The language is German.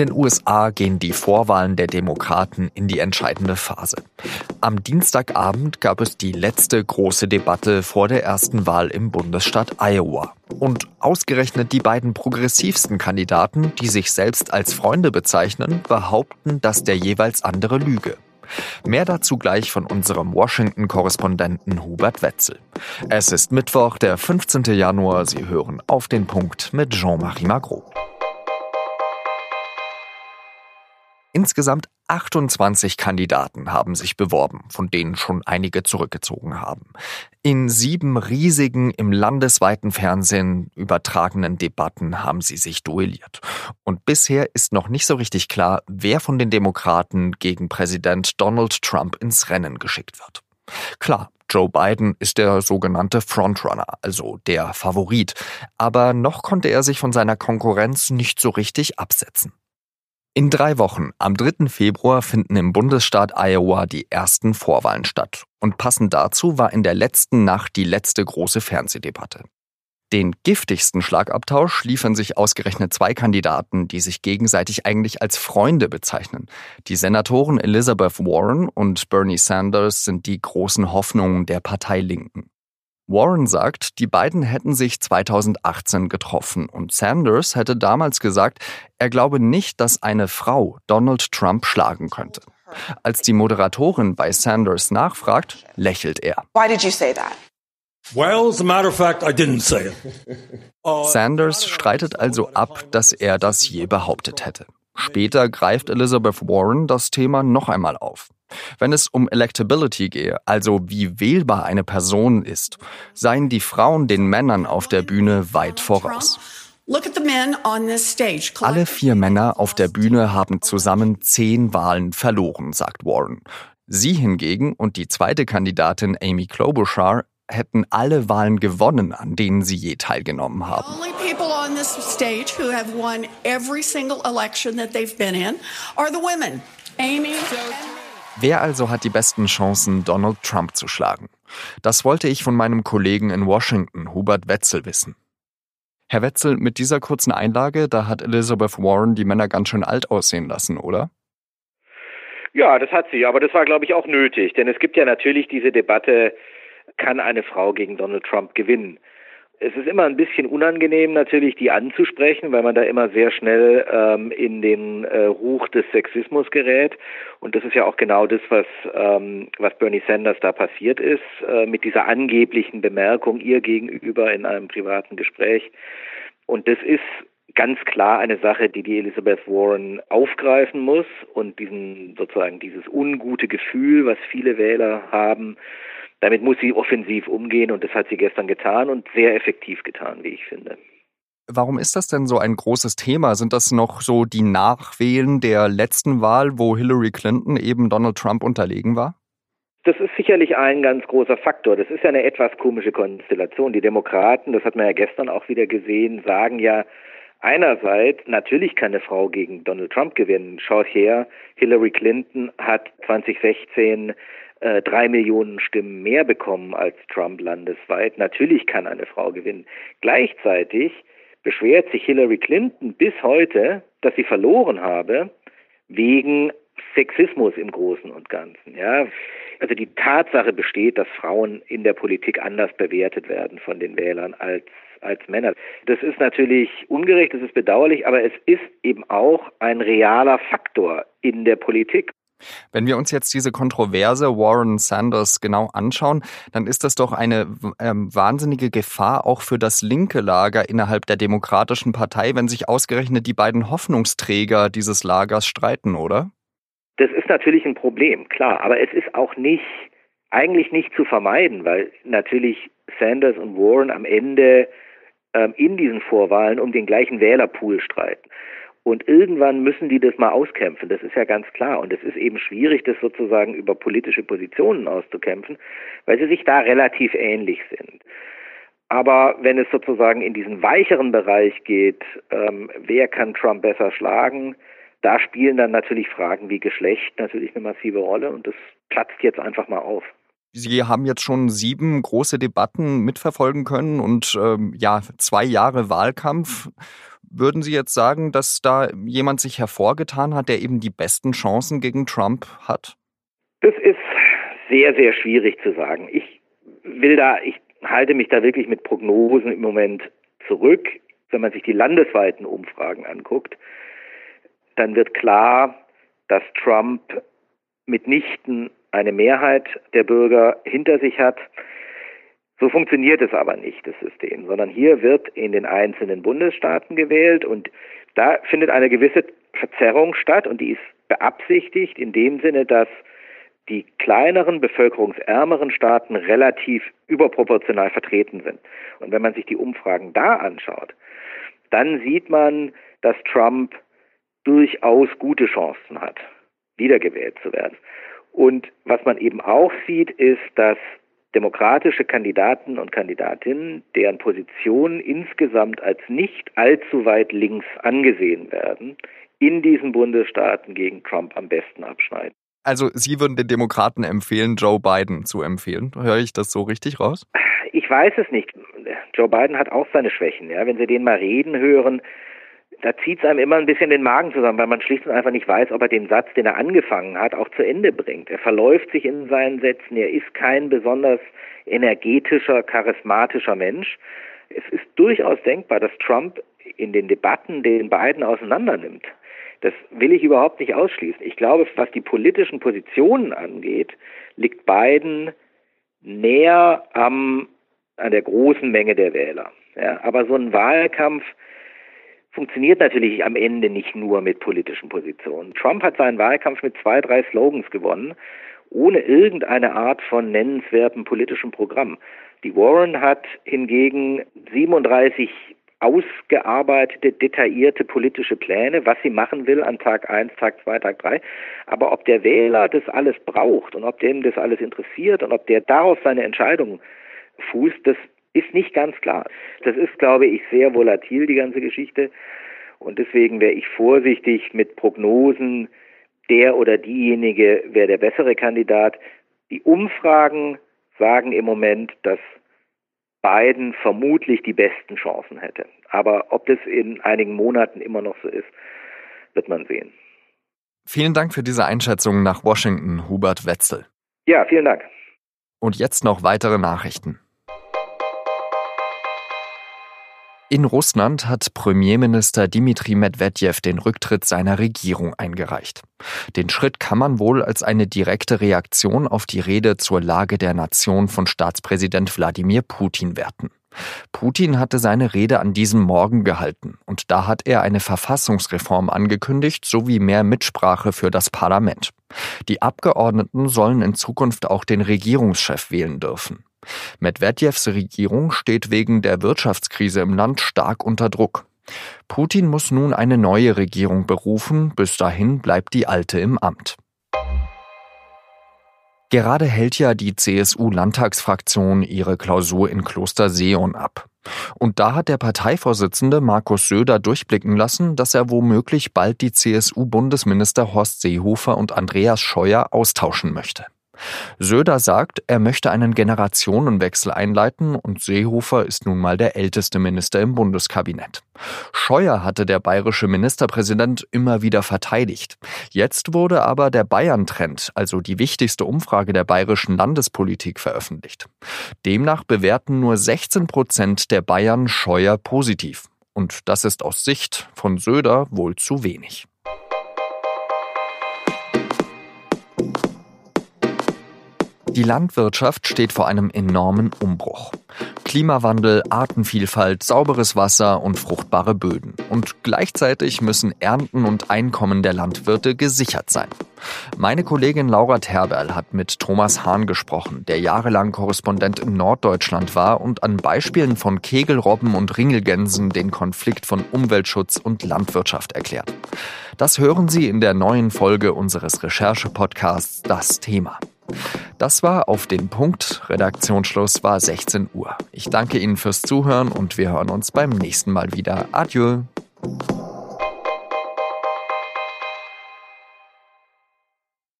den USA gehen die Vorwahlen der Demokraten in die entscheidende Phase. Am Dienstagabend gab es die letzte große Debatte vor der ersten Wahl im Bundesstaat Iowa. Und ausgerechnet die beiden progressivsten Kandidaten, die sich selbst als Freunde bezeichnen, behaupten, dass der jeweils andere lüge. Mehr dazu gleich von unserem Washington-Korrespondenten Hubert Wetzel. Es ist Mittwoch, der 15. Januar. Sie hören auf den Punkt mit Jean-Marie Magro. Insgesamt 28 Kandidaten haben sich beworben, von denen schon einige zurückgezogen haben. In sieben riesigen, im landesweiten Fernsehen übertragenen Debatten haben sie sich duelliert. Und bisher ist noch nicht so richtig klar, wer von den Demokraten gegen Präsident Donald Trump ins Rennen geschickt wird. Klar, Joe Biden ist der sogenannte Frontrunner, also der Favorit, aber noch konnte er sich von seiner Konkurrenz nicht so richtig absetzen. In drei Wochen, am 3. Februar, finden im Bundesstaat Iowa die ersten Vorwahlen statt. Und passend dazu war in der letzten Nacht die letzte große Fernsehdebatte. Den giftigsten Schlagabtausch liefern sich ausgerechnet zwei Kandidaten, die sich gegenseitig eigentlich als Freunde bezeichnen. Die Senatoren Elizabeth Warren und Bernie Sanders sind die großen Hoffnungen der Partei Linken. Warren sagt, die beiden hätten sich 2018 getroffen und Sanders hätte damals gesagt, er glaube nicht, dass eine Frau Donald Trump schlagen könnte. Als die Moderatorin bei Sanders nachfragt, lächelt er. Why did you say that? Well, as a matter of fact, I didn't say it. Sanders streitet also ab, dass er das je behauptet hätte. Später greift Elizabeth Warren das Thema noch einmal auf. Wenn es um Electability gehe, also wie wählbar eine Person ist, seien die Frauen den Männern auf der Bühne weit voraus. Alle vier Männer auf der Bühne haben zusammen zehn Wahlen verloren, sagt Warren. Sie hingegen und die zweite Kandidatin Amy Klobuchar hätten alle Wahlen gewonnen, an denen sie je teilgenommen haben. Wer also hat die besten Chancen, Donald Trump zu schlagen? Das wollte ich von meinem Kollegen in Washington, Hubert Wetzel, wissen. Herr Wetzel, mit dieser kurzen Einlage, da hat Elizabeth Warren die Männer ganz schön alt aussehen lassen, oder? Ja, das hat sie, aber das war, glaube ich, auch nötig, denn es gibt ja natürlich diese Debatte, kann eine Frau gegen Donald Trump gewinnen? es ist immer ein bisschen unangenehm natürlich, die anzusprechen, weil man da immer sehr schnell ähm, in den äh, Ruch des Sexismus gerät. Und das ist ja auch genau das, was, ähm, was Bernie Sanders da passiert ist, äh, mit dieser angeblichen Bemerkung ihr gegenüber in einem privaten Gespräch. Und das ist ganz klar eine Sache, die die Elizabeth Warren aufgreifen muss und diesen sozusagen dieses ungute Gefühl, was viele Wähler haben, damit muss sie offensiv umgehen und das hat sie gestern getan und sehr effektiv getan, wie ich finde. Warum ist das denn so ein großes Thema? Sind das noch so die Nachwählen der letzten Wahl, wo Hillary Clinton eben Donald Trump unterlegen war? Das ist sicherlich ein ganz großer Faktor. Das ist ja eine etwas komische Konstellation. Die Demokraten, das hat man ja gestern auch wieder gesehen, sagen ja einerseits, natürlich kann eine Frau gegen Donald Trump gewinnen. Schaut her, Hillary Clinton hat 2016 äh, drei Millionen Stimmen mehr bekommen als Trump landesweit. Natürlich kann eine Frau gewinnen. Gleichzeitig beschwert sich Hillary Clinton bis heute, dass sie verloren habe wegen Sexismus im Großen und Ganzen. Ja, also die Tatsache besteht, dass Frauen in der Politik anders bewertet werden von den Wählern als als Männer. Das ist natürlich ungerecht, das ist bedauerlich, aber es ist eben auch ein realer Faktor in der Politik. Wenn wir uns jetzt diese Kontroverse Warren Sanders genau anschauen, dann ist das doch eine ähm, wahnsinnige Gefahr auch für das linke Lager innerhalb der Demokratischen Partei, wenn sich ausgerechnet die beiden Hoffnungsträger dieses Lagers streiten, oder? Das ist natürlich ein Problem, klar, aber es ist auch nicht, eigentlich nicht zu vermeiden, weil natürlich Sanders und Warren am Ende ähm, in diesen Vorwahlen um den gleichen Wählerpool streiten. Und irgendwann müssen die das mal auskämpfen, das ist ja ganz klar. Und es ist eben schwierig, das sozusagen über politische Positionen auszukämpfen, weil sie sich da relativ ähnlich sind. Aber wenn es sozusagen in diesen weicheren Bereich geht, ähm, wer kann Trump besser schlagen, da spielen dann natürlich Fragen wie Geschlecht natürlich eine massive Rolle und das platzt jetzt einfach mal auf. Sie haben jetzt schon sieben große Debatten mitverfolgen können und ähm, ja, zwei Jahre Wahlkampf. Würden Sie jetzt sagen, dass da jemand sich hervorgetan hat, der eben die besten Chancen gegen Trump hat? Das ist sehr, sehr schwierig zu sagen. Ich will da, ich halte mich da wirklich mit Prognosen im Moment zurück. Wenn man sich die landesweiten Umfragen anguckt, dann wird klar, dass Trump mitnichten eine Mehrheit der Bürger hinter sich hat. So funktioniert es aber nicht, das System, sondern hier wird in den einzelnen Bundesstaaten gewählt und da findet eine gewisse Verzerrung statt und die ist beabsichtigt in dem Sinne, dass die kleineren, bevölkerungsärmeren Staaten relativ überproportional vertreten sind. Und wenn man sich die Umfragen da anschaut, dann sieht man, dass Trump durchaus gute Chancen hat, wiedergewählt zu werden. Und was man eben auch sieht, ist, dass demokratische Kandidaten und Kandidatinnen, deren Positionen insgesamt als nicht allzu weit links angesehen werden, in diesen Bundesstaaten gegen Trump am besten abschneiden. Also Sie würden den Demokraten empfehlen, Joe Biden zu empfehlen. Höre ich das so richtig raus? Ich weiß es nicht. Joe Biden hat auch seine Schwächen. Ja? Wenn Sie den mal reden hören, da zieht es einem immer ein bisschen den Magen zusammen, weil man schlicht und einfach nicht weiß, ob er den Satz, den er angefangen hat, auch zu Ende bringt. Er verläuft sich in seinen Sätzen. Er ist kein besonders energetischer, charismatischer Mensch. Es ist durchaus denkbar, dass Trump in den Debatten den beiden auseinandernimmt. Das will ich überhaupt nicht ausschließen. Ich glaube, was die politischen Positionen angeht, liegt Biden näher am, an der großen Menge der Wähler. Ja, aber so ein Wahlkampf funktioniert natürlich am Ende nicht nur mit politischen Positionen. Trump hat seinen Wahlkampf mit zwei, drei Slogans gewonnen, ohne irgendeine Art von nennenswertem politischem Programm. Die Warren hat hingegen 37 ausgearbeitete, detaillierte politische Pläne, was sie machen will an Tag 1, Tag 2, Tag 3. Aber ob der Wähler das alles braucht und ob dem das alles interessiert und ob der darauf seine Entscheidung fußt, das ist nicht ganz klar. Das ist, glaube ich, sehr volatil, die ganze Geschichte. Und deswegen wäre ich vorsichtig mit Prognosen, der oder diejenige wäre der bessere Kandidat. Die Umfragen sagen im Moment, dass Biden vermutlich die besten Chancen hätte. Aber ob das in einigen Monaten immer noch so ist, wird man sehen. Vielen Dank für diese Einschätzung nach Washington, Hubert Wetzel. Ja, vielen Dank. Und jetzt noch weitere Nachrichten. In Russland hat Premierminister Dmitri Medvedev den Rücktritt seiner Regierung eingereicht. Den Schritt kann man wohl als eine direkte Reaktion auf die Rede zur Lage der Nation von Staatspräsident Wladimir Putin werten. Putin hatte seine Rede an diesem Morgen gehalten und da hat er eine Verfassungsreform angekündigt sowie mehr Mitsprache für das Parlament. Die Abgeordneten sollen in Zukunft auch den Regierungschef wählen dürfen. Medvedevs Regierung steht wegen der Wirtschaftskrise im Land stark unter Druck. Putin muss nun eine neue Regierung berufen, bis dahin bleibt die alte im Amt. Gerade hält ja die CSU-Landtagsfraktion ihre Klausur in Kloster Seon ab. Und da hat der Parteivorsitzende Markus Söder durchblicken lassen, dass er womöglich bald die CSU-Bundesminister Horst Seehofer und Andreas Scheuer austauschen möchte. Söder sagt, er möchte einen Generationenwechsel einleiten und Seehofer ist nun mal der älteste Minister im Bundeskabinett. Scheuer hatte der bayerische Ministerpräsident immer wieder verteidigt. Jetzt wurde aber der Bayern-Trend, also die wichtigste Umfrage der bayerischen Landespolitik, veröffentlicht. Demnach bewerten nur 16 Prozent der Bayern Scheuer positiv. Und das ist aus Sicht von Söder wohl zu wenig. Die Landwirtschaft steht vor einem enormen Umbruch. Klimawandel, Artenvielfalt, sauberes Wasser und fruchtbare Böden. Und gleichzeitig müssen Ernten und Einkommen der Landwirte gesichert sein. Meine Kollegin Laura Terberl hat mit Thomas Hahn gesprochen, der jahrelang Korrespondent in Norddeutschland war und an Beispielen von Kegelrobben und Ringelgänsen den Konflikt von Umweltschutz und Landwirtschaft erklärt. Das hören Sie in der neuen Folge unseres Recherche-Podcasts Das Thema. Das war auf den Punkt. Redaktionsschluss war 16 Uhr. Ich danke Ihnen fürs Zuhören und wir hören uns beim nächsten Mal wieder. Adieu.